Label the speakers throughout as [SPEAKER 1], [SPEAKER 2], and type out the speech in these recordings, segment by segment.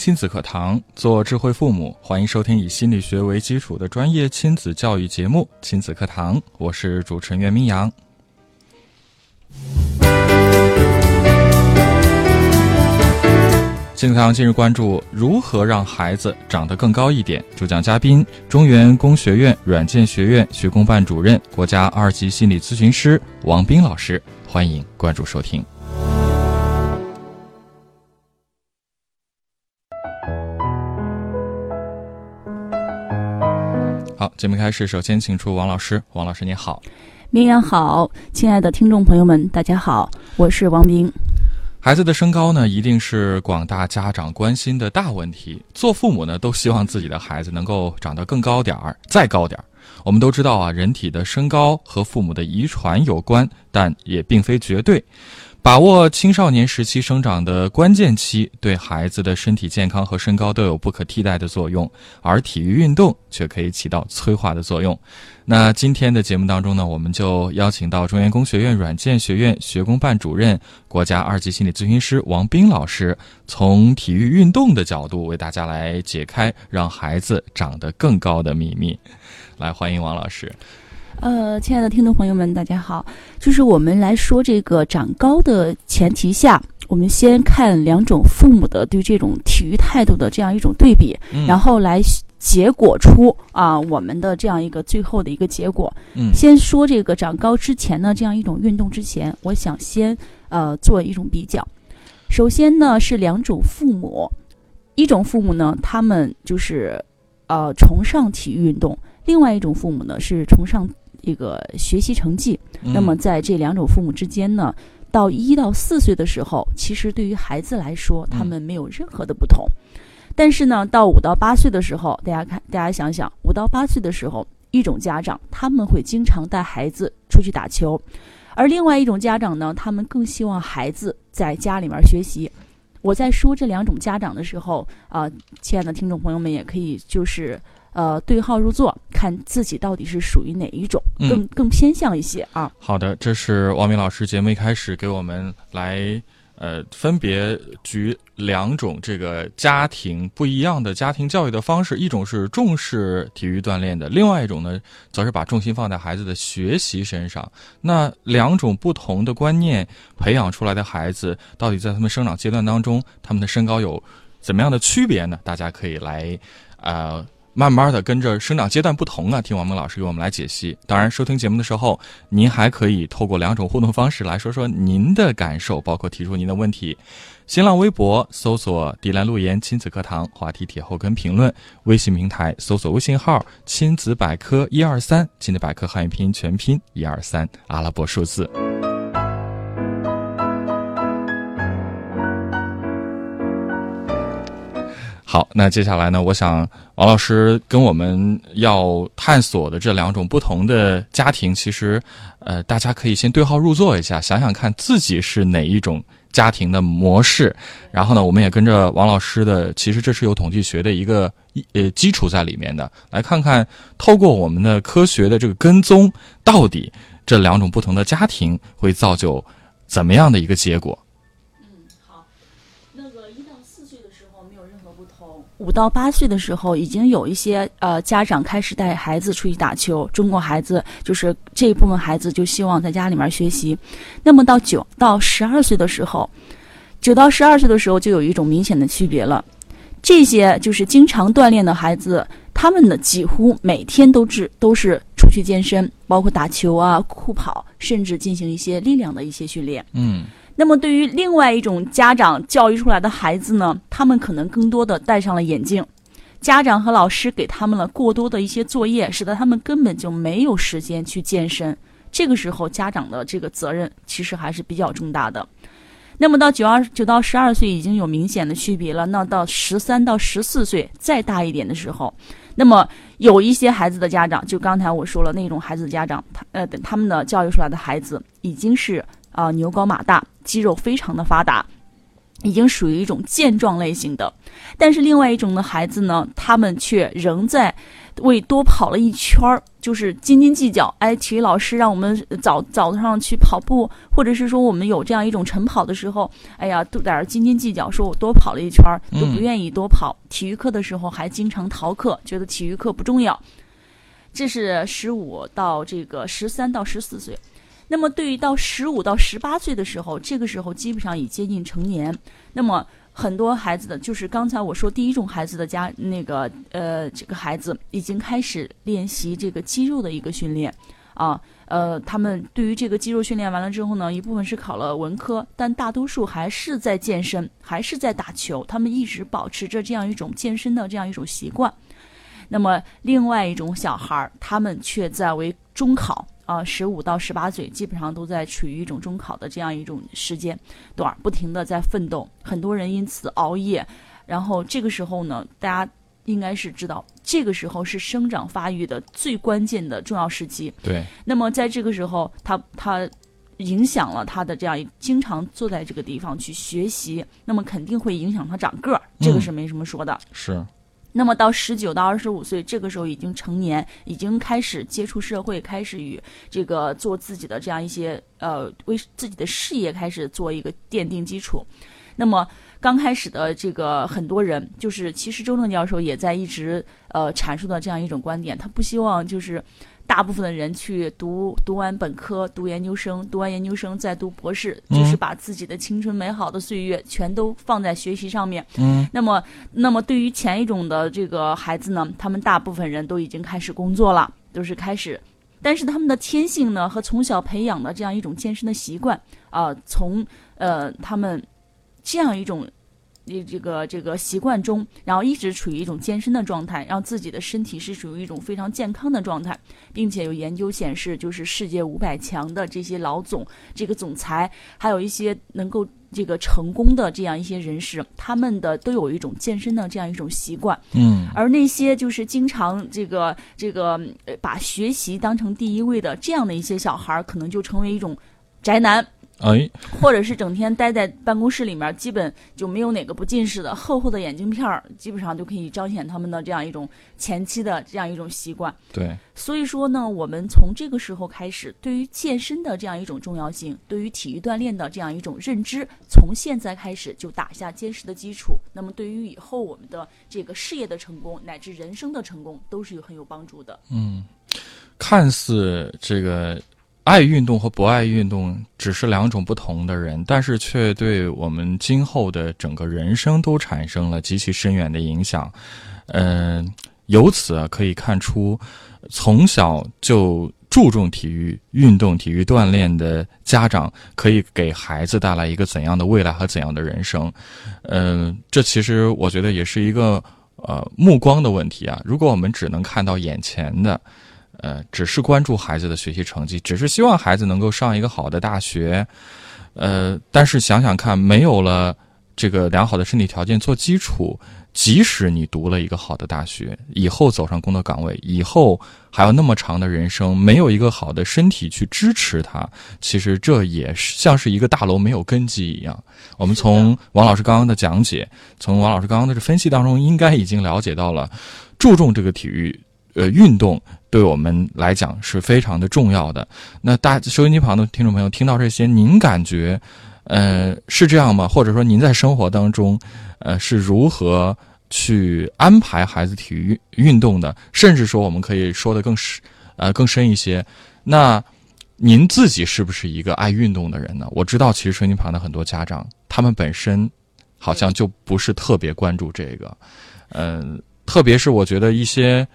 [SPEAKER 1] 亲子课堂，做智慧父母，欢迎收听以心理学为基础的专业亲子教育节目《亲子课堂》，我是主持人袁明阳。亲子课堂今日关注：如何让孩子长得更高一点？主讲嘉宾：中原工学院软件学院学工办主任、国家二级心理咨询师王斌老师。欢迎关注收听。好，节目开始，首先请出王老师。王老师，你好。
[SPEAKER 2] 明阳好，亲爱的听众朋友们，大家好，我是王斌。
[SPEAKER 1] 孩子的身高呢，一定是广大家长关心的大问题。做父母呢，都希望自己的孩子能够长得更高点儿，再高点儿。我们都知道啊，人体的身高和父母的遗传有关，但也并非绝对。把握青少年时期生长的关键期，对孩子的身体健康和身高都有不可替代的作用，而体育运动却可以起到催化的作用。那今天的节目当中呢，我们就邀请到中原工学院软件学院学工办主任、国家二级心理咨询师王斌老师，从体育运动的角度为大家来解开让孩子长得更高的秘密。来，欢迎王老师。
[SPEAKER 2] 呃，亲爱的听众朋友们，大家好。就是我们来说这个长高的前提下，我们先看两种父母的对这种体育态度的这样一种对比，然后来结果出啊我们的这样一个最后的一个结果。
[SPEAKER 1] 嗯，
[SPEAKER 2] 先说这个长高之前呢，这样一种运动之前，我想先呃做一种比较。首先呢是两种父母，一种父母呢，他们就是呃崇尚体育运动；另外一种父母呢是崇尚。一个学习成绩，那么在这两种父母之间呢，到一到四岁的时候，其实对于孩子来说，他们没有任何的不同。但是呢，到五到八岁的时候，大家看，大家想想，五到八岁的时候，一种家长他们会经常带孩子出去打球，而另外一种家长呢，他们更希望孩子在家里面学习。我在说这两种家长的时候，啊，亲爱的听众朋友们也可以就是。呃，对号入座，看自己到底是属于哪一种，更更偏向一些啊。
[SPEAKER 1] 好的，这是王明老师节目一开始给我们来呃分别举两种这个家庭不一样的家庭教育的方式，一种是重视体育锻炼的，另外一种呢，则是把重心放在孩子的学习身上。那两种不同的观念培养出来的孩子，到底在他们生长阶段当中，他们的身高有怎么样的区别呢？大家可以来啊。慢慢的跟着生长阶段不同啊，听王蒙老师给我们来解析。当然，收听节目的时候，您还可以透过两种互动方式来说说您的感受，包括提出您的问题。新浪微博搜索“迪兰路言亲子课堂”话题帖后跟评论；微信平台搜索微信号“亲子百科一二三”，亲子百科汉语拼音全拼一二三阿拉伯数字。好，那接下来呢？我想王老师跟我们要探索的这两种不同的家庭，其实，呃，大家可以先对号入座一下，想想看自己是哪一种家庭的模式。然后呢，我们也跟着王老师的，其实这是有统计学的一个呃基础在里面的，来看看透过我们的科学的这个跟踪，到底这两种不同的家庭会造就怎么样的一个结果。
[SPEAKER 2] 五到八岁的时候，已经有一些呃家长开始带孩子出去打球。中国孩子就是这一部分孩子就希望在家里面学习。那么到九到十二岁的时候，九到十二岁的时候就有一种明显的区别了。这些就是经常锻炼的孩子，他们呢几乎每天都是都是出去健身，包括打球啊、酷跑，甚至进行一些力量的一些训练。
[SPEAKER 1] 嗯。
[SPEAKER 2] 那么，对于另外一种家长教育出来的孩子呢，他们可能更多的戴上了眼镜，家长和老师给他们了过多的一些作业，使得他们根本就没有时间去健身。这个时候，家长的这个责任其实还是比较重大的。那么到九二九到十二岁已经有明显的区别了，那到十三到十四岁再大一点的时候，那么有一些孩子的家长，就刚才我说了那种孩子的家长，他呃他们的教育出来的孩子已经是啊、牛高马大，肌肉非常的发达，已经属于一种健壮类型的。但是另外一种的孩子呢，他们却仍在为多跑了一圈儿，就是斤斤计较。哎，体育老师让我们早早上去跑步，或者是说我们有这样一种晨跑的时候，哎呀，都在斤斤计较，说我多跑了一圈儿，都不愿意多跑。体育课的时候还经常逃课，觉得体育课不重要。这是十五到这个十三到十四岁。那么对于到十五到十八岁的时候，这个时候基本上已接近成年。那么很多孩子的，就是刚才我说第一种孩子的家那个呃，这个孩子已经开始练习这个肌肉的一个训练啊。呃，他们对于这个肌肉训练完了之后呢，一部分是考了文科，但大多数还是在健身，还是在打球。他们一直保持着这样一种健身的这样一种习惯。那么另外一种小孩儿，他们却在为中考啊，十五到十八岁，基本上都在处于一种中考的这样一种时间段，不停的在奋斗。很多人因此熬夜，然后这个时候呢，大家应该是知道，这个时候是生长发育的最关键的重要时期。
[SPEAKER 1] 对，
[SPEAKER 2] 那么在这个时候，他他影响了他的这样一经常坐在这个地方去学习，那么肯定会影响他长个儿，这个是没什么说的。
[SPEAKER 1] 是，
[SPEAKER 2] 那么到十九到二十五岁，这个时候已经成年，已经开始接触社会，开始与这个做自己的这样一些呃，为自己的事业开始做一个奠定基础。那么刚开始的这个很多人，就是其实周正教授也在一直呃阐述的这样一种观点，他不希望就是大部分的人去读读完本科、读研究生、读完研究生再读博士，就是把自己的青春美好的岁月全都放在学习上面。
[SPEAKER 1] 嗯，
[SPEAKER 2] 那么，那么对于前一种的这个孩子呢，他们大部分人都已经开始工作了，都是开始，但是他们的天性呢和从小培养的这样一种健身的习惯啊、从呃他们这样一种。这这个这个习惯中，然后一直处于一种健身的状态，让自己的身体是属于一种非常健康的状态，并且有研究显示，就是世界五百强的这些老总、这个总裁，还有一些能够这个成功的这样一些人士，他们的都有一种健身的这样一种习惯。
[SPEAKER 1] 嗯，
[SPEAKER 2] 而那些就是经常这个这个呃把学习当成第一位的这样的一些小孩儿，可能就成为一种宅男。
[SPEAKER 1] 哎，
[SPEAKER 2] 或者是整天待在办公室里面，基本就没有哪个不近视的，厚厚的眼镜片儿，基本上就可以彰显他们的这样一种前期的这样一种习惯。
[SPEAKER 1] 对，
[SPEAKER 2] 所以说呢，我们从这个时候开始，对于健身的这样一种重要性，对于体育锻炼的这样一种认知，从现在开始就打下坚实的基础。那么，对于以后我们的这个事业的成功，乃至人生的成功，都是有很有帮助的。
[SPEAKER 1] 嗯，看似这个爱运动和不爱运动只是两种不同的人，但是却对我们今后的整个人生都产生了极其深远的影响。嗯、由此可以看出，从小就注重体育运动、体育锻炼的家长，可以给孩子带来一个怎样的未来和怎样的人生。嗯、这其实我觉得也是一个呃目光的问题啊。如果我们只能看到眼前的，呃，只是关注孩子的学习成绩，只是希望孩子能够上一个好的大学，呃，但是想想看，没有了这个良好的身体条件做基础，即使你读了一个好的大学，以后走上工作岗位，以后还有那么长的人生，没有一个好的身体去支持他，其实这也是像是一个大楼没有根基一样。我们从王老师刚刚的讲解，从王老师刚刚的这分析当中，应该已经了解到了，注重这个体育呃运动对我们来讲是非常的重要的。那大收音机旁的听众朋友听到这些，您感觉呃是这样吗？或者说您在生活当中呃是如何去安排孩子体育运动的？甚至说我们可以说的更深呃更深一些，那。您自己是不是一个爱运动的人呢？我知道，其实收音机旁的很多家长，他们本身好像就不是特别关注这个，嗯、特别是我觉得一些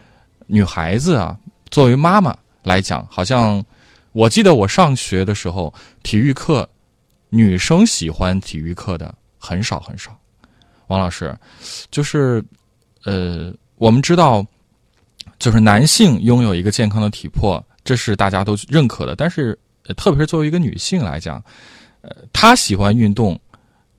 [SPEAKER 1] 女孩子啊，作为妈妈来讲，好像我记得我上学的时候，体育课女生喜欢体育课的很少很少。王老师，就是呃，我们知道，就是男性拥有一个健康的体魄，这是大家都认可的。但是，呃特别是作为一个女性来讲，呃，她喜欢运动，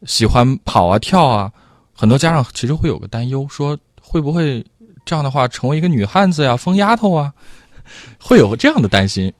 [SPEAKER 1] 喜欢跑啊跳啊，很多家长其实会有个担忧，说会不会这样的话成为一个女汉子呀、疯丫头啊，会有这样的担心。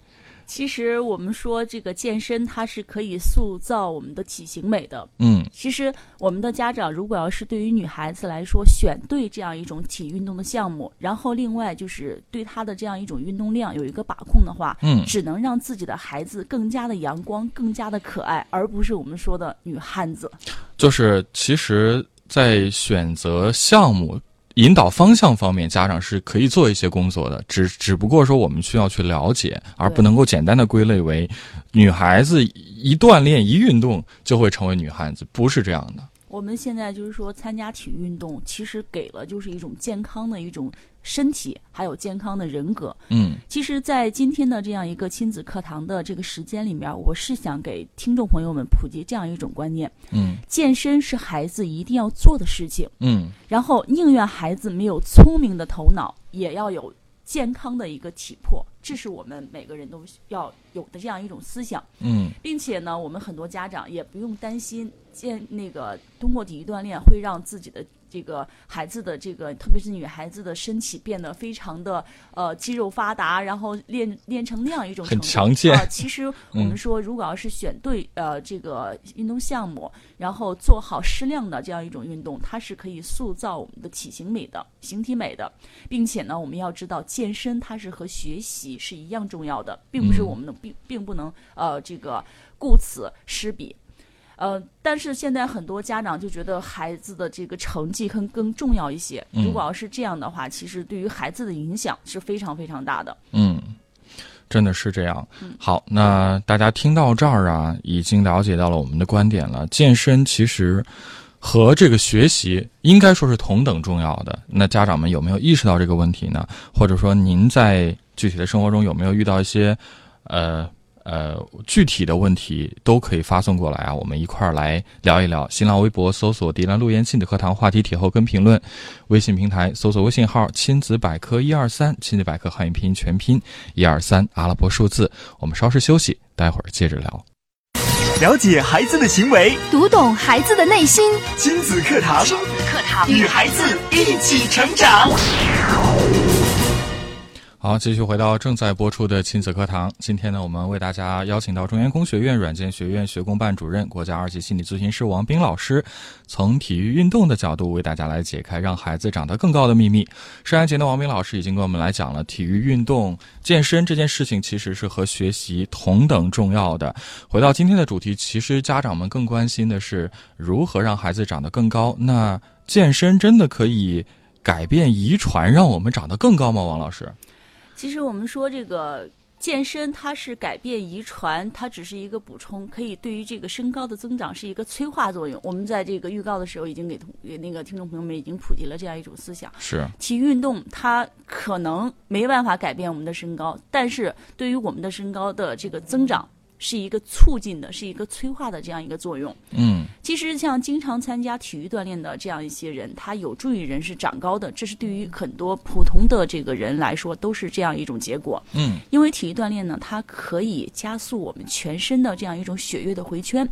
[SPEAKER 2] 其实我们说这个健身，它是可以塑造我们的体型美的。
[SPEAKER 1] 嗯
[SPEAKER 2] 其实我们的家长如果要是对于女孩子来说选对这样一种体育运动的项目，然后另外就是对她的这样一种运动量有一个把控的话，
[SPEAKER 1] 嗯
[SPEAKER 2] 只能让自己的孩子更加的阳光、更加的可爱，而不是我们说的女汉子。
[SPEAKER 1] 就是其实，在选择项目、引导方向方面，家长是可以做一些工作的，只只不过说我们需要去了解，而不能够简单的归类为女孩子一锻炼一运动就会成为女汉子，不是这样的。
[SPEAKER 2] 我们现在就是说参加体育运动，其实给了就是一种健康的一种身体，还有健康的人格。
[SPEAKER 1] 嗯
[SPEAKER 2] 其实，在今天的这样一个亲子课堂的这个时间里面，我是想给听众朋友们普及这样一种观念：
[SPEAKER 1] 嗯
[SPEAKER 2] 健身是孩子一定要做的事情。
[SPEAKER 1] 嗯
[SPEAKER 2] 然后，宁愿孩子没有聪明的头脑，也要有健康的一个体魄，这是我们每个人都要有的这样一种思想。
[SPEAKER 1] 嗯
[SPEAKER 2] 并且呢，我们很多家长也不用担心健那个通过体育锻炼会让自己的这个孩子的这个，特别是女孩子的身体变得非常的呃肌肉发达，然后练练成那样一种
[SPEAKER 1] 很强健
[SPEAKER 2] 啊其实 我们说，如果要是选对呃这个运动项目，然后做好适量的这样一种运动，它是可以塑造我们的体型美的、形体美的，并且呢，我们要知道健身它是和学习是一样重要的，并不是
[SPEAKER 1] 嗯
[SPEAKER 2] 我们的并并不能呃这个顾此失彼。呃，但是现在很多家长就觉得孩子的这个成绩更更重要一些。
[SPEAKER 1] 嗯
[SPEAKER 2] 如果要是这样的话，其实对于孩子的影响是非常非常大的。
[SPEAKER 1] 嗯，真的是这样。好，那大家听到这儿啊，已经了解到了我们的观点了。健身其实和这个学习应该说是同等重要的。那家长们有没有意识到这个问题呢？或者说您在具体的生活中有没有遇到一些呃呃具体的问题，都可以发送过来啊，我们一块儿来聊一聊。新浪微博搜索“迪兰路言亲子课堂”话题帖后跟评论，微信平台搜索微信号“亲子百科一二三”，亲子百科汉语拼音全拼一二三阿拉伯数字。我们稍事休息，待会儿接着聊。
[SPEAKER 3] 了解孩子的行为，
[SPEAKER 4] 读懂孩子的内心。
[SPEAKER 3] 亲子课堂，
[SPEAKER 4] 亲子课堂，
[SPEAKER 3] 与孩子一起成长。
[SPEAKER 1] 好，继续回到正在播出的亲子课堂。今天呢，我们为大家邀请到中原工学院软件学院学工办主任、国家二级心理咨询师王斌老师，从体育运动的角度为大家来解开让孩子长得更高的秘密。上一节呢，王斌老师已经跟我们来讲了体育运动、健身这件事情其实是和学习同等重要的。回到今天的主题，其实家长们更关心的是如何让孩子长得更高。那健身真的可以改变遗传，让我们长得更高吗？王老师？
[SPEAKER 2] 其实我们说这个健身，它是改变遗传，它只是一个补充，可以对于这个身高的增长是一个催化作用。我们在这个预告的时候已经给同给那个听众朋友们已经普及了这样一种思想。
[SPEAKER 1] 是，
[SPEAKER 2] 体育运动它可能没办法改变我们的身高，但是对于我们的身高的这个增长是一个促进的，是一个催化的这样一个作用。
[SPEAKER 1] 嗯
[SPEAKER 2] 其实像经常参加体育锻炼的这样一些人，他有助于人是长高的，这是对于很多普通的这个人来说都是这样一种结果。
[SPEAKER 1] 嗯
[SPEAKER 2] 因为体育锻炼呢，它可以加速我们全身的这样一种血液的回圈，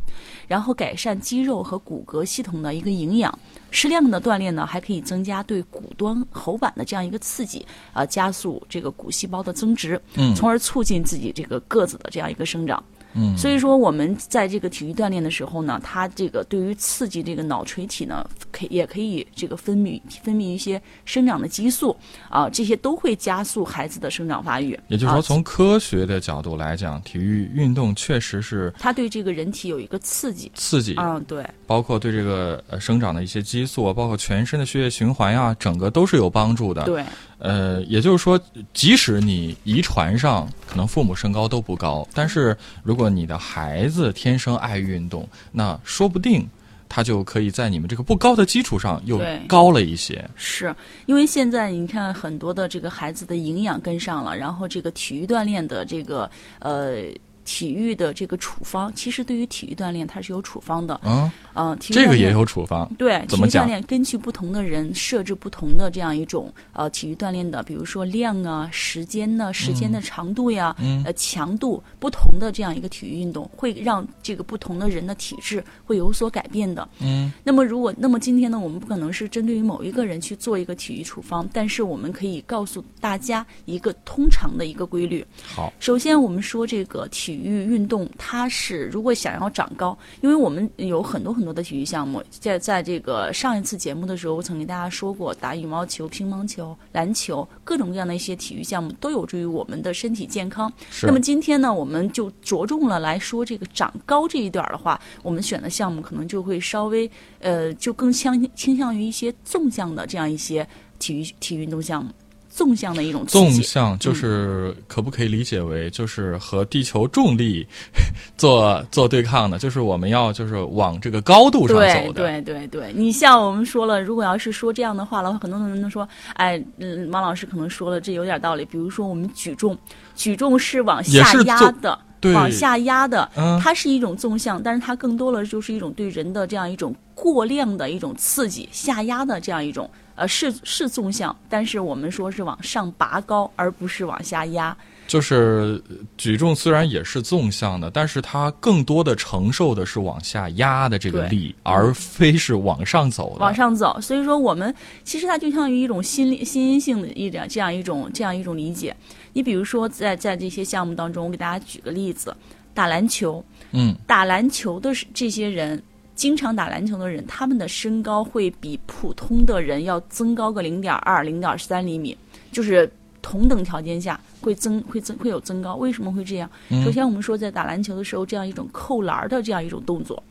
[SPEAKER 2] 然后改善肌肉和骨骼系统的一个营养。适量的锻炼呢，还可以增加对骨端喉板的这样一个刺激，啊、加速这个骨细胞的增殖，
[SPEAKER 1] 嗯
[SPEAKER 2] 从而促进自己这个个子的这样一个生长。
[SPEAKER 1] 嗯，
[SPEAKER 2] 所以说，我们在这个体育锻炼的时候呢，它这个对于刺激这个脑垂体呢，可也可以这个分泌分泌一些生长的激素啊，这些都会加速孩子的生长发育。
[SPEAKER 1] 也就是说，
[SPEAKER 2] 啊
[SPEAKER 1] 从科学的角度来讲，体育运动确实是
[SPEAKER 2] 它对这个人体有一个刺激。
[SPEAKER 1] 刺激，
[SPEAKER 2] 嗯，对，
[SPEAKER 1] 包括对这个呃生长的一些激素啊，包括全身的血液循环呀、整个都是有帮助的。
[SPEAKER 2] 对，
[SPEAKER 1] 呃，也就是说，即使你遗传上可能父母身高都不高，但是如果你的孩子天生爱运动，那说不定他就可以在你们这个不高的基础上又高了一些。
[SPEAKER 2] 是因为现在你看很多的这个孩子的营养跟上了，然后这个体育锻炼的这个呃体育的这个处方，其实对于体育锻炼它是有处方的。
[SPEAKER 1] 啊，
[SPEAKER 2] 嗯、体育
[SPEAKER 1] 这个也有处方。
[SPEAKER 2] 对，体育锻
[SPEAKER 1] 怎么讲
[SPEAKER 2] 炼根据不同的人设置不同的这样一种呃体育锻炼的，比如说量啊、时间呢、时间的长度呀、
[SPEAKER 1] 嗯
[SPEAKER 2] 呃强度不同的这样一个体育运动，会让这个不同的人的体质会有所改变的。
[SPEAKER 1] 嗯
[SPEAKER 2] 那么如果那么今天呢，我们不可能是针对于某一个人去做一个体育处方，但是我们可以告诉大家一个通常的一个规律。
[SPEAKER 1] 好，
[SPEAKER 2] 首先，我们说这个体育运动，它是如果想要长高，因为我们有很多很多的体育项目，在在这个上一次节目的时候，我曾给大家说过，打羽毛球、乒乓球、篮球，各种各样的一些体育项目都有助于我们的身体健康。
[SPEAKER 1] 是
[SPEAKER 2] 那么今天呢，我们就着重了来说这个长高这一点儿的话，我们选的项目可能就会稍微呃，就更倾倾向于一些纵向的这样一些体育体育运动项目，纵向的一种。
[SPEAKER 1] 纵向就是可不可以理解为就是和地球重力 做做对抗的？就是我们要就是往这个高度上走的。
[SPEAKER 2] 对对对，你像我们说了，如果要是说这样的话的话，很多人都说，哎，嗯，王老师可能说了，这有点道理。比如说我们举重，举重是往下压的，
[SPEAKER 1] 对
[SPEAKER 2] 往下压的，
[SPEAKER 1] 嗯
[SPEAKER 2] 它是一种纵向，但是它更多的就是一种对人的这样一种过量的一种刺激，下压的这样一种，呃，是是纵向，但是我们说是往上拔高，而不是往下压。
[SPEAKER 1] 就是呃举重虽然也是纵向的，但是它更多的承受的是往下压的这个力，而非是往上走的。
[SPEAKER 2] 往上走。所以说，我们其实它就像于一种心理心因性的一点这样一种这样一种理解。你比如说在，在这些项目当中，我给大家举个例子，打篮球，
[SPEAKER 1] 嗯，
[SPEAKER 2] 打篮球的是这些人。经常打篮球的人，他们的身高会比普通的人要增高个零点二、零点三厘米，就是同等条件下会增会增会有增高。为什么会这样？
[SPEAKER 1] 嗯
[SPEAKER 2] 首先，我们说在打篮球的时候，这样一种扣篮儿的这样一种动作，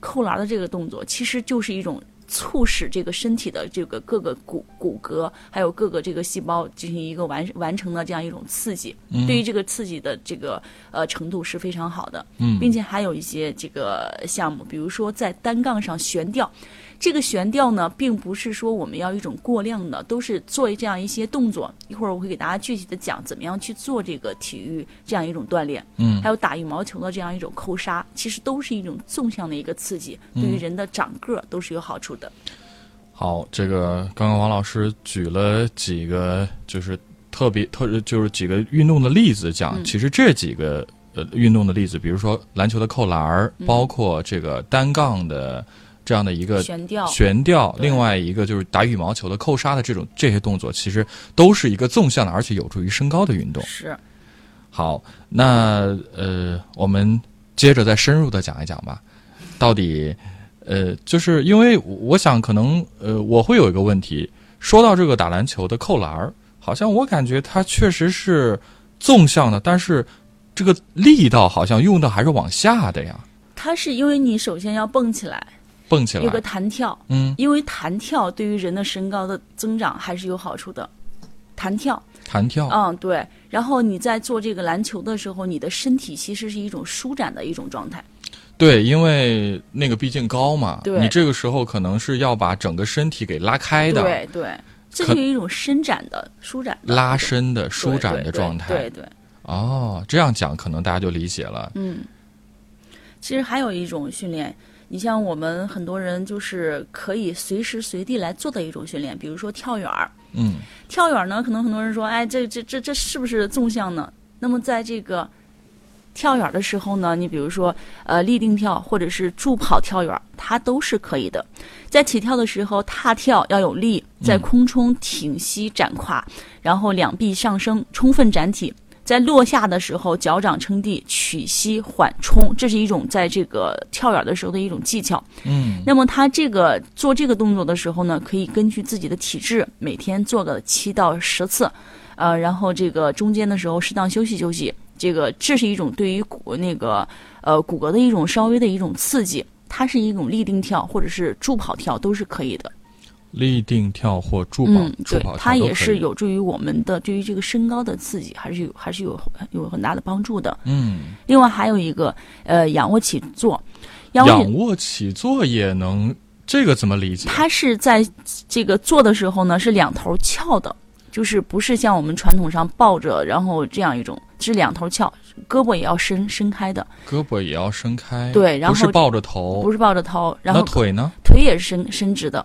[SPEAKER 2] 扣篮儿的这个动作，其实就是一种促使这个身体的这个各个骨骨骼，还有各个这个细胞进行一个完完成的这样一种刺激。
[SPEAKER 1] 嗯
[SPEAKER 2] 对于这个刺激的这个呃程度是非常好的。
[SPEAKER 1] 嗯
[SPEAKER 2] 并且还有一些这个项目，比如说在单杠上悬吊。这个悬吊呢，并不是说我们要一种过量的，都是做这样一些动作。一会儿我会给大家具体的讲怎么样去做这个体育这样一种锻炼。
[SPEAKER 1] 嗯
[SPEAKER 2] 还有打羽毛球的这样一种扣杀，其实都是一种纵向的一个刺激，对于人的长个儿都是有好处的。
[SPEAKER 1] 好，这个刚刚王老师举了几个就是特别特就是几个运动的例子讲，
[SPEAKER 2] 嗯
[SPEAKER 1] 其实这几个呃运动的例子，比如说篮球的扣篮儿，
[SPEAKER 2] 嗯
[SPEAKER 1] 包括这个单杠的这样的一个
[SPEAKER 2] 悬吊，
[SPEAKER 1] 悬吊，另外一个就是打羽毛球的扣杀的这种这些动作，其实都是一个纵向的，而且有助于身高的运动。
[SPEAKER 2] 是。
[SPEAKER 1] 好，那呃，我们接着再深入的讲一讲吧。到底呃，就是因为我想可能呃，我会有一个问题，说到这个打篮球的扣篮儿，好像我感觉它确实是纵向的，但是这个力道好像用的还是往下的呀，
[SPEAKER 2] 它是因为你首先要蹦起来，
[SPEAKER 1] 蹦起来
[SPEAKER 2] 有个。弹跳，
[SPEAKER 1] 嗯，
[SPEAKER 2] 因为弹跳对于人的身高的增长还是有好处的。弹跳，
[SPEAKER 1] 弹跳。
[SPEAKER 2] 嗯，对。然后你在做这个篮球的时候，你的身体其实是一种舒展的一种状态。
[SPEAKER 1] 对，因为那个毕竟高嘛，你这个时候可能是要把整个身体给拉开的，
[SPEAKER 2] 对对，这
[SPEAKER 1] 就
[SPEAKER 2] 是一种伸展的、舒展的
[SPEAKER 1] 拉伸的、舒展的状态。
[SPEAKER 2] 对对，
[SPEAKER 1] 哦，这样讲可能大家就理解了。
[SPEAKER 2] 嗯。其实还有一种训练，你像我们很多人就是可以随时随地来做的一种训练，比如说跳远儿。
[SPEAKER 1] 嗯
[SPEAKER 2] 跳远呢，可能很多人说，哎，这这这这是不是纵向呢？那么在这个跳远的时候呢，你比如说呃立定跳或者是助跑跳远，它都是可以的。在起跳的时候，踏跳要有力，在
[SPEAKER 1] 嗯
[SPEAKER 2] 空中挺膝展胯，然后两臂上升，充分展体。在落下的时候，脚掌撑地，曲膝缓冲，这是一种在这个跳远的时候的一种技巧。
[SPEAKER 1] 嗯
[SPEAKER 2] 那么他这个做这个动作的时候呢，可以根据自己的体质，每天做个七到十次，呃，然后这个中间的时候适当休息休息。这个这是一种对于骨那个呃骨骼的一种稍微的一种刺激，它是一种立定跳或者是助跑跳都是可以的。
[SPEAKER 1] 立定跳或助跑、
[SPEAKER 2] 嗯，对它也是有助于我们的对于这个身高的刺激，还是有还是有有很大的帮助的。
[SPEAKER 1] 嗯，
[SPEAKER 2] 另外还有一个呃仰卧起坐，仰卧起
[SPEAKER 1] 坐也能，这个怎么理解？
[SPEAKER 2] 它是在这个做的时候呢，是两头翘的，就是不是像我们传统上抱着，然后这样一种，是两头翘，胳膊也要伸伸开的，
[SPEAKER 1] 胳膊也要伸开，
[SPEAKER 2] 对然后
[SPEAKER 1] 不是抱着头，
[SPEAKER 2] 不是抱着头，然后
[SPEAKER 1] 腿呢？
[SPEAKER 2] 腿也是伸伸直的，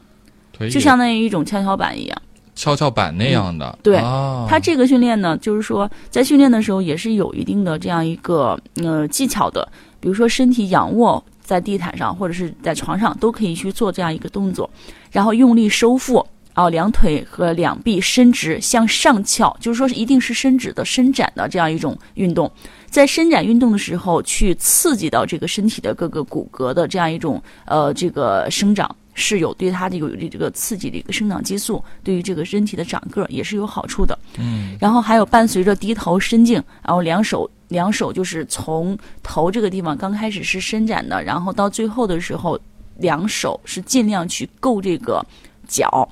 [SPEAKER 2] 就相当于一种跷跷板一样。
[SPEAKER 1] 跷跷板那样的，
[SPEAKER 2] 对
[SPEAKER 1] 啊、
[SPEAKER 2] 它这个训练呢，就是说在训练的时候也是有一定的这样一个呃技巧的，比如说身体仰卧在地毯上或者是在床上都可以去做这样一个动作，然后用力收腹。啊，两腿和两臂伸直向上翘，就是说是一定是伸直的、伸展的这样一种运动。在伸展运动的时候，去刺激到这个身体的各个骨骼的这样一种呃这个生长，是有对它的有这个刺激的一个生长激素，对于这个身体的长个儿也是有好处的。
[SPEAKER 1] 嗯，
[SPEAKER 2] 然后还有伴随着低头伸颈，然后两手两手就是从头这个地方刚开始是伸展的，然后到最后的时候，两手是尽量去够这个脚。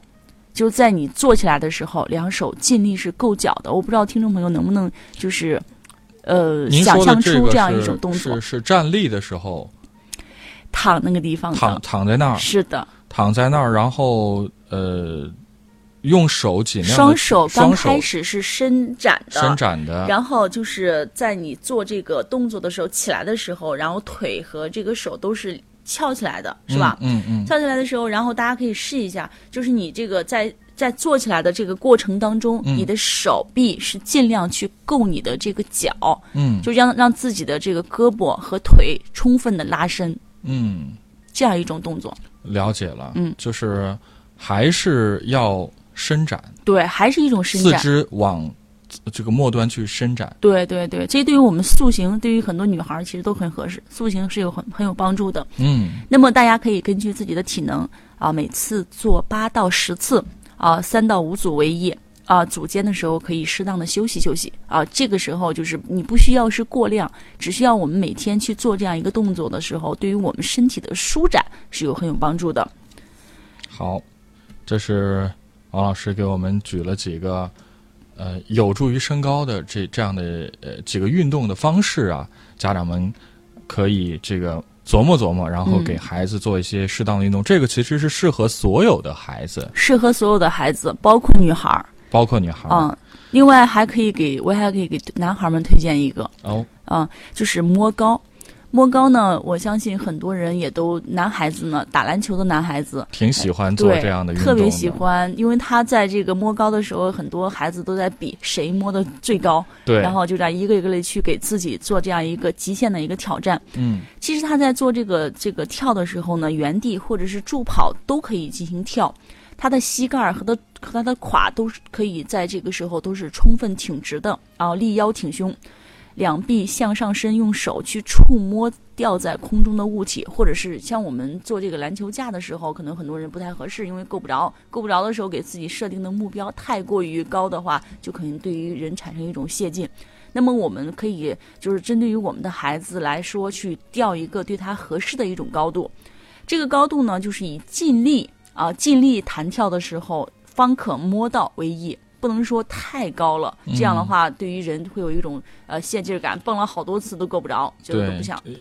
[SPEAKER 2] 就在你坐起来的时候，两手尽力是够脚的。我不知道听众朋友能不能就是，呃，想象出这样一种动作
[SPEAKER 1] 是，是站立的时候
[SPEAKER 2] 躺那个地方
[SPEAKER 1] 躺，躺在那儿，
[SPEAKER 2] 是的，
[SPEAKER 1] 躺在那儿，然后呃，用手尽量
[SPEAKER 2] 双手刚开始是伸展的，
[SPEAKER 1] 伸展的，
[SPEAKER 2] 然后就是在你做这个动作的时候，起来的时候，然后腿和这个手都是翘起来的，是吧？
[SPEAKER 1] 嗯嗯。嗯，
[SPEAKER 2] 翘起来的时候，然后大家可以试一下，就是你这个在在做起来的这个过程当中，
[SPEAKER 1] 嗯。
[SPEAKER 2] 你的手臂是尽量去够你的这个脚，
[SPEAKER 1] 嗯。
[SPEAKER 2] 就让让自己的这个胳膊和腿充分的拉伸，
[SPEAKER 1] 嗯，
[SPEAKER 2] 这样一种动作。
[SPEAKER 1] 了解了，
[SPEAKER 2] 嗯。
[SPEAKER 1] 就是还是要伸展，
[SPEAKER 2] 对，还是一种伸展。四。
[SPEAKER 1] 肢往这个末端去伸展，
[SPEAKER 2] 对对对，这对于我们塑形，对于很多女孩儿其实都很合适，塑形是有很很有帮助的。
[SPEAKER 1] 嗯。
[SPEAKER 2] 那么大家可以根据自己的体能啊，每次做八到十次啊，三到五组为一啊，组间的时候可以适当的休息休息啊。这个时候就是你不需要是过量，只需要我们每天去做这样一个动作的时候，对于我们身体的舒展是有很有帮助的。
[SPEAKER 1] 好，这是王老师给我们举了几个呃有助于身高的这这样的呃几个运动的方式啊，家长们可以这个琢磨琢磨，然后
[SPEAKER 2] 嗯
[SPEAKER 1] 给孩子做一些适当的运动。这个其实是适合所有的孩子，
[SPEAKER 2] 适合所有的孩子，包括女孩儿
[SPEAKER 1] 包括女孩儿。
[SPEAKER 2] 啊。另外还可以给我还可以给男孩儿们推荐一个，
[SPEAKER 1] 哦，
[SPEAKER 2] 嗯，就是摸高。摸高呢，我相信很多人也都男孩子呢，打篮球的男孩子
[SPEAKER 1] 挺喜欢做这样的运动的，
[SPEAKER 2] 特别喜欢，因为他在这个摸高的时候，很多孩子都在比谁摸的最高，
[SPEAKER 1] 对，
[SPEAKER 2] 然后就这样一个一个的去给自己做这样一个极限的一个挑战。
[SPEAKER 1] 嗯
[SPEAKER 2] 其实他在做这个这个跳的时候呢，原地或者是助跑都可以进行跳，他的膝盖和他和他的胯都是可以在这个时候都是充分挺直的，然后立腰挺胸，两臂向上伸，用手去触摸吊在空中的物体，或者是像我们做这个篮球架的时候，可能很多人不太合适，因为够不着，够不着的时候给自己设定的目标太过于高的话，就可能对于人产生一种泄劲。那么我们可以就是针对于我们的孩子来说，去调一个对他合适的一种高度。这个高度呢，就是以尽力啊尽力弹跳的时候方可摸到为宜，不能说太高了。
[SPEAKER 1] 嗯
[SPEAKER 2] 这样的话，对于人会有一种呃泄劲儿感，蹦了好多次都够不着，觉得都不像。，
[SPEAKER 1] 呃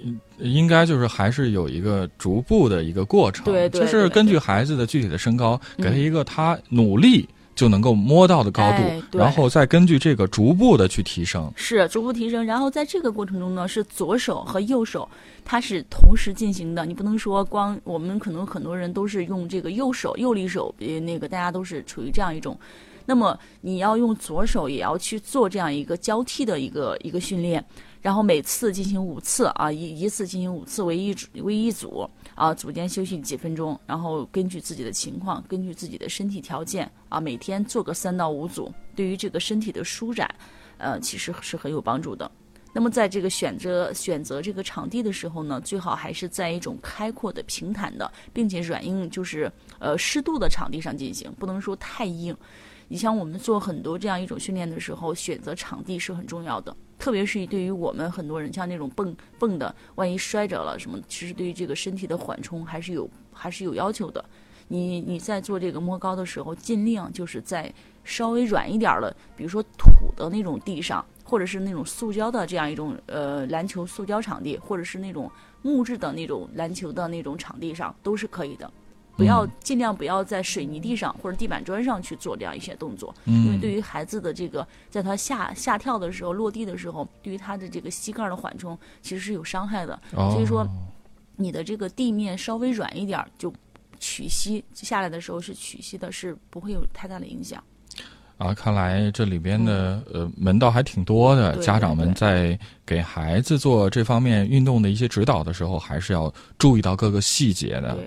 [SPEAKER 1] 应该就是还是有一个逐步的一个过程，
[SPEAKER 2] 对对
[SPEAKER 1] 就是根据孩子的具体的身高，
[SPEAKER 2] 嗯
[SPEAKER 1] 给他一个他努力就能够摸到的高度，
[SPEAKER 2] 哎
[SPEAKER 1] 然后再根据这个逐步的去提升。
[SPEAKER 2] 是逐步提升，然后在这个过程中呢，是左手和右手它是同时进行的。你不能说光我们可能很多人都是用这个右手右力手，呃，那个大家都是处于这样一种。那么你要用左手也要去做这样一个交替的一个一个训练，然后每次进行五次啊，一一次进行五次为一组为一组啊，组间休息几分钟，然后根据自己的情况，根据自己的身体条件啊，每天做个三到五组，对于这个身体的舒展。呃，其实是很有帮助的。那么在这个选择选择这个场地的时候呢，最好还是在一种开阔的、平坦的，并且软硬就是呃适度的场地上进行，不能说太硬。你像我们做很多这样一种训练的时候，选择场地是很重要的，特别是对于我们很多人，像那种蹦蹦的，万一摔着了什么，其实对于这个身体的缓冲还是有还是有要求的。你你在做这个摸高的时候，尽量就是在稍微软一点儿的，比如说土的那种地上，或者是那种塑胶的这样一种呃篮球塑胶场地，或者是那种木质的那种篮球的那种场地上，都是可以的。不要
[SPEAKER 1] 嗯
[SPEAKER 2] 尽量不要在水泥地上或者地板砖上去做这样一些动作，因为
[SPEAKER 1] 嗯，
[SPEAKER 2] 对于孩子的这个，在他下下跳的时候、落地的时候，对于他的这个膝盖的缓冲其实是有伤害的。
[SPEAKER 1] 哦
[SPEAKER 2] 所以说你的这个地面稍微软一点儿，就曲膝下来的时候是曲膝的，是不会有太大的影响。
[SPEAKER 1] 啊，看来这里边的呃门道还挺多的。家长们在给孩子做这方面运动的一些指导的时候，还是要注意到各个细节的。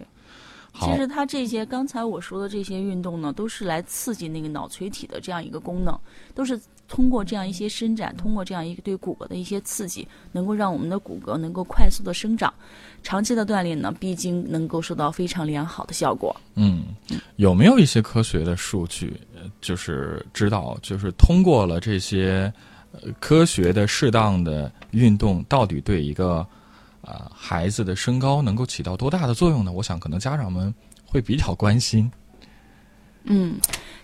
[SPEAKER 2] 其，实它这些刚才我说的这些运动呢，都是来刺激那个脑垂体的这样一个功能，都是通过这样一些伸展，通过这样一个对骨骼的一些刺激，能够让我们的骨骼能够快速的生长。长期的锻炼呢，必经能够收到非常良好的效果。
[SPEAKER 1] 嗯，有没有一些科学的数据，呃就是知道，就是通过了这些呃科学的适当的运动，到底对一个啊、呃孩子的身高能够起到多大的作用呢？我想可能家长们会比较关心。
[SPEAKER 2] 嗯，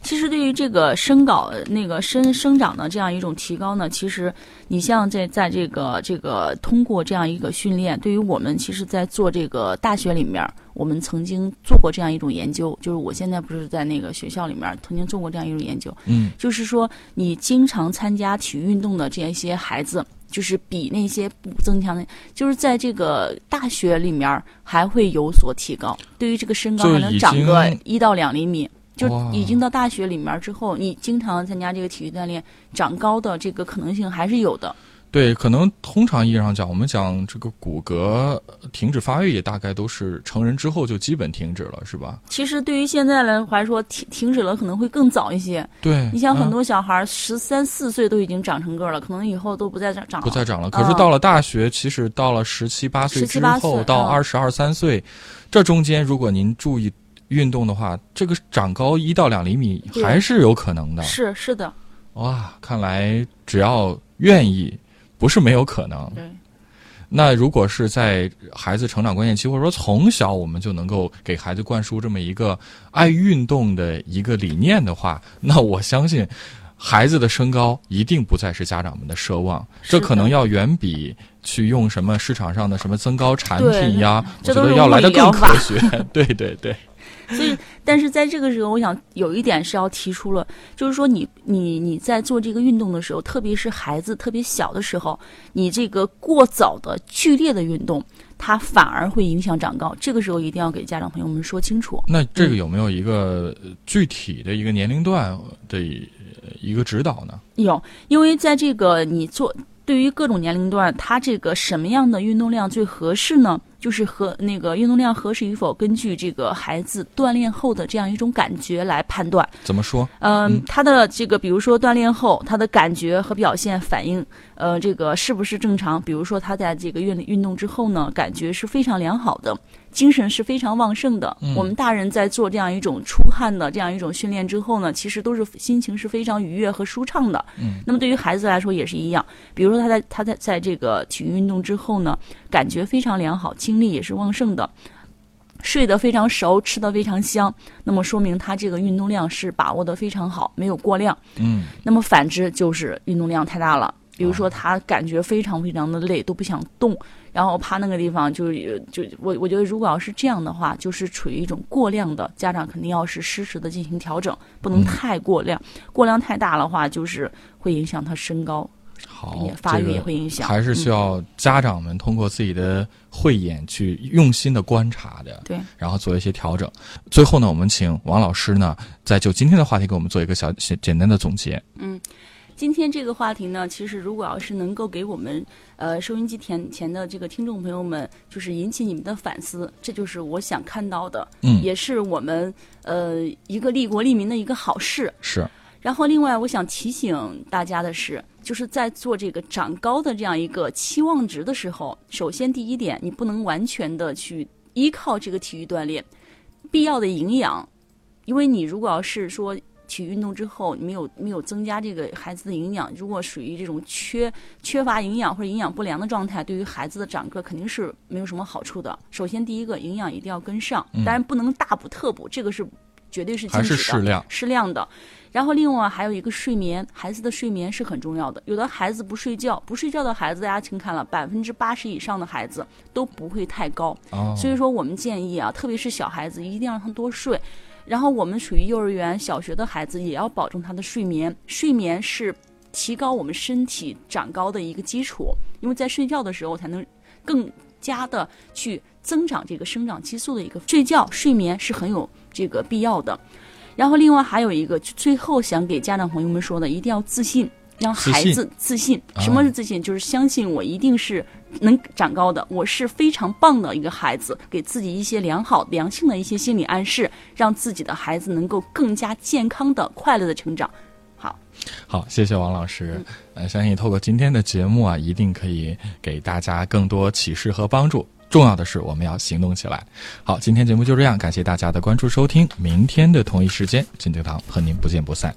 [SPEAKER 2] 其实对于这个身高那个生生长的这样一种提高呢，其实你像在在这个这个通过这样一个训练，对于我们其实，在做这个大学里面，我们曾经做过这样一种研究，就是我现在不是在那个学校里面曾经做过这样一种研究，
[SPEAKER 1] 嗯
[SPEAKER 2] 就是说你经常参加体育运动的这样一些孩子。就是比那些不增强的，就是在这个大学里面还会有所提高，对于这个身高
[SPEAKER 1] 就
[SPEAKER 2] 还能长个一到两厘米。就已经到大学里面之后，你经常参加这个体育锻炼，长高的这个可能性还是有的。
[SPEAKER 1] 对，可能通常意义上讲，我们讲这个骨骼停止发育，也大概都是成人之后就基本停止了，是吧？
[SPEAKER 2] 其实对于现在来来说，停停止了可能会更早一些。
[SPEAKER 1] 对，
[SPEAKER 2] 你像很
[SPEAKER 1] 嗯
[SPEAKER 2] 多小孩十三四岁都已经长成个儿了，可能以后都不再长长了。
[SPEAKER 1] 不再长了。可是
[SPEAKER 2] 嗯
[SPEAKER 1] 到了大学，其实到了十七八岁
[SPEAKER 2] 17
[SPEAKER 1] 之后，
[SPEAKER 2] 嗯
[SPEAKER 1] 到二十二三岁，这中间如果您注意运动的话，这个长高一到两厘米还是有可能的。
[SPEAKER 2] 是是的，
[SPEAKER 1] 哇，看来只要愿意，不是没有可能。
[SPEAKER 2] 对。
[SPEAKER 1] 那如果是在孩子成长关键期，或者说从小我们就能够给孩子灌输这么一个爱运动的一个理念的话，那我相信孩子的身高一定不再是家长们的奢望，这可能要远比去用什么市场上的什么增高产品呀，我觉得要来的更科学。对 对对，
[SPEAKER 2] 所以，但是在这个时候，我想有一点是要提出了，就是说你你你在做这个运动的时候，特别是孩子特别小的时候，你这个过早的剧烈的运动，它反而会影响长高。这个时候一定要给家长朋友们说清楚。
[SPEAKER 1] 那这个有没有一个呃具体的一个年龄段的呃一个指导呢？
[SPEAKER 2] 有，因为在这个你做对于各种年龄段，它这个什么样的运动量最合适呢？就是和那个运动量合适与否，根据这个孩子锻炼后的这样一种感觉来判断。
[SPEAKER 1] 怎么说？
[SPEAKER 2] 嗯
[SPEAKER 1] 嗯，
[SPEAKER 2] 他的这个，比如说锻炼后，他的感觉和表现反应，呃，这个是不是正常？比如说他在这个运运动之后呢，感觉是非常良好的，精神是非常旺盛的。
[SPEAKER 1] 嗯
[SPEAKER 2] 我们大人在做这样一种出汗的这样一种训练之后呢，其实都是心情是非常愉悦和舒畅的。
[SPEAKER 1] 嗯，
[SPEAKER 2] 那么对于孩子来说也是一样，比如说他在他在在这个体育运动之后呢，感觉非常良好，精力也是旺盛的。睡得非常熟，吃得非常香，那么说明他这个运动量是把握得非常好，没有过量。
[SPEAKER 1] 嗯
[SPEAKER 2] 那么反之就是运动量太大了，比如说他感觉非常非常的累，都不想动，然后趴那个地方就是就我我觉得如果要是这样的话，就是处于一种过量的，家长肯定要是适时的进行调整，不能
[SPEAKER 1] 嗯
[SPEAKER 2] 太过量，过量太大的话就是会影响他身高，
[SPEAKER 1] 好
[SPEAKER 2] 发育也会影响。
[SPEAKER 1] 还是需
[SPEAKER 2] 嗯
[SPEAKER 1] 要家长们通过自己的慧眼去用心的观察的，
[SPEAKER 2] 对，
[SPEAKER 1] 然后做一些调整。最后呢，我们请王老师呢，再就今天的话题给我们做一个小简简单的总结。
[SPEAKER 2] 今天这个话题呢，其实如果要是能够给我们呃收音机前前的这个听众朋友们，就是引起你们的反思，这就是我想看到的，
[SPEAKER 1] 嗯，
[SPEAKER 2] 也是我们呃一个利国利民的一个好事。
[SPEAKER 1] 是，
[SPEAKER 2] 然后，另外我想提醒大家的是，就是在做这个长高的这样一个期望值的时候，首先第一点，你不能完全的去依靠这个体育锻炼，必要的营养，因为你如果要是说体育运动之后没有没有增加这个孩子的营养，如果属于这种缺缺乏营养或者营养不良的状态，对于孩子的长个肯定是没有什么好处的。首先第一个，营养一定要跟上，
[SPEAKER 1] 嗯
[SPEAKER 2] 当然不能大补特补，这个是绝对是禁
[SPEAKER 1] 还
[SPEAKER 2] 止的，
[SPEAKER 1] 是适量。
[SPEAKER 2] 适量的。然后另外还有一个睡眠，孩子的睡眠是很重要的。有的孩子不睡觉，不睡觉的孩子，大家请看了，百分之八十以上的孩子都不会太高。
[SPEAKER 1] 哦，
[SPEAKER 2] 所以说，我们建议啊，特别是小孩子，一定让他多睡。然后我们属于幼儿园、小学的孩子，也要保证他的睡眠。睡眠是提高我们身体长高的一个基础，因为在睡觉的时候才能更加的去增长这个生长激素的一个睡觉睡眠是很有这个必要的。然后另外还有一个，最后想给家长朋友们说的，一定要自信，让孩子自信。
[SPEAKER 1] 啊
[SPEAKER 2] 什么是自信？就是相信我一定是能长高的，我是非常棒的一个孩子，给自己一些良好、良性的一些心理暗示，让自己的孩子能够更加健康的、快乐的成长。好，
[SPEAKER 1] 好，谢谢王老师。呃，相信透过今天的节目啊，一定可以给大家更多启示和帮助。重要的是，我们要行动起来。好，今天节目就这样，感谢大家的关注收听。明天的同一时间，金德堂和您不见不散。